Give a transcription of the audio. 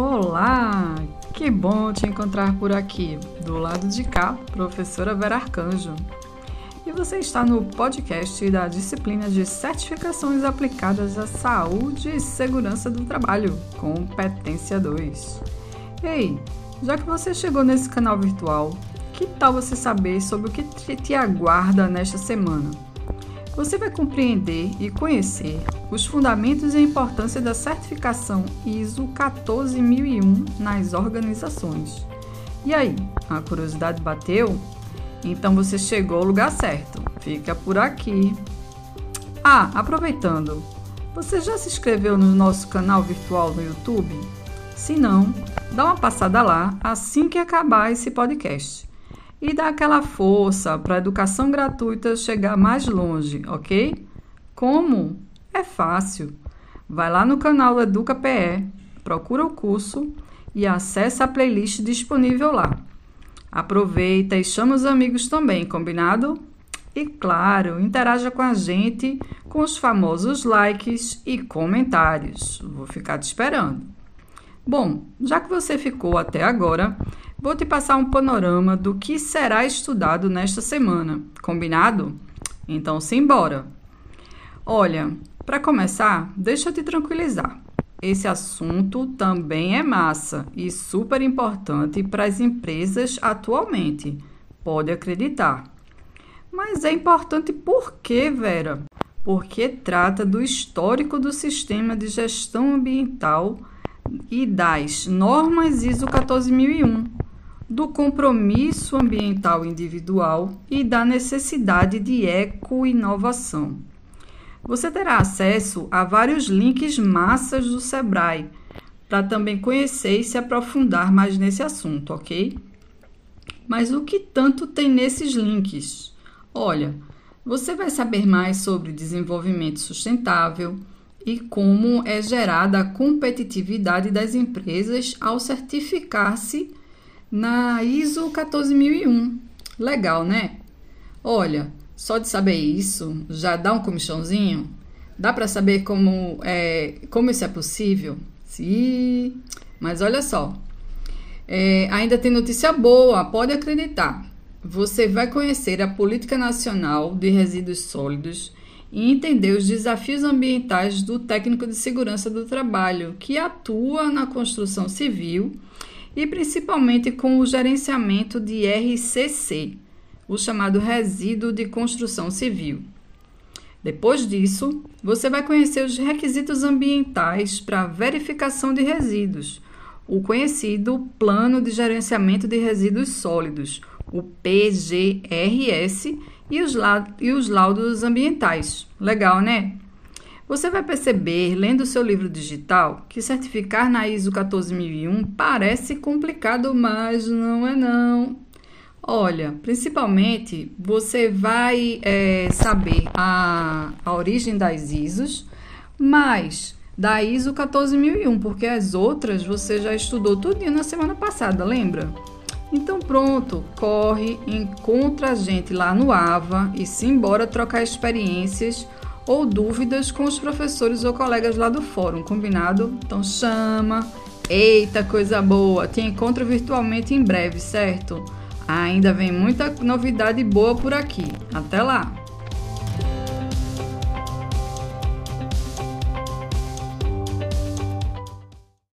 Olá! Que bom te encontrar por aqui. Do lado de cá, professora Vera Arcanjo. E você está no podcast da disciplina de certificações aplicadas à saúde e segurança do trabalho, competência 2. Ei, já que você chegou nesse canal virtual, que tal você saber sobre o que te aguarda nesta semana? Você vai compreender e conhecer os fundamentos e a importância da certificação ISO 14001 nas organizações. E aí, a curiosidade bateu? Então você chegou ao lugar certo. Fica por aqui. Ah, aproveitando, você já se inscreveu no nosso canal virtual no YouTube? Se não, dá uma passada lá assim que acabar esse podcast e dar aquela força para a educação gratuita chegar mais longe, ok? Como? É fácil. Vai lá no canal Educa PE, procura o curso e acessa a playlist disponível lá. Aproveita e chama os amigos também, combinado? E claro, interaja com a gente com os famosos likes e comentários. Vou ficar te esperando. Bom, já que você ficou até agora, vou te passar um panorama do que será estudado nesta semana. Combinado? Então, simbora! Olha, para começar, deixa eu te tranquilizar. Esse assunto também é massa e super importante para as empresas atualmente. Pode acreditar. Mas é importante por quê, Vera? Porque trata do histórico do sistema de gestão ambiental e das normas ISO 14001, do compromisso ambiental individual e da necessidade de eco-inovação. Você terá acesso a vários links massas do Sebrae para também conhecer e se aprofundar mais nesse assunto, ok? Mas o que tanto tem nesses links? Olha, você vai saber mais sobre desenvolvimento sustentável, e como é gerada a competitividade das empresas ao certificar-se na ISO 14001. Legal, né? Olha, só de saber isso já dá um comichãozinho? Dá para saber como, é, como isso é possível? Sim, mas olha só. É, ainda tem notícia boa, pode acreditar. Você vai conhecer a Política Nacional de Resíduos Sólidos e entender os desafios ambientais do técnico de segurança do trabalho, que atua na construção civil e principalmente com o gerenciamento de RCC, o chamado resíduo de construção civil. Depois disso, você vai conhecer os requisitos ambientais para verificação de resíduos, o conhecido Plano de Gerenciamento de Resíduos Sólidos, o PGRS, e os, e os laudos ambientais. Legal, né? Você vai perceber, lendo seu livro digital, que certificar na ISO 14001 parece complicado, mas não é não. Olha, principalmente você vai é, saber a, a origem das ISOs, mas da ISO 14001, porque as outras você já estudou tudo na semana passada, lembra? Então pronto, corre, encontra a gente lá no AVA e simbora trocar experiências ou dúvidas com os professores ou colegas lá do fórum, combinado? Então chama. Eita, coisa boa! Te encontro virtualmente em breve, certo? Ainda vem muita novidade boa por aqui. Até lá!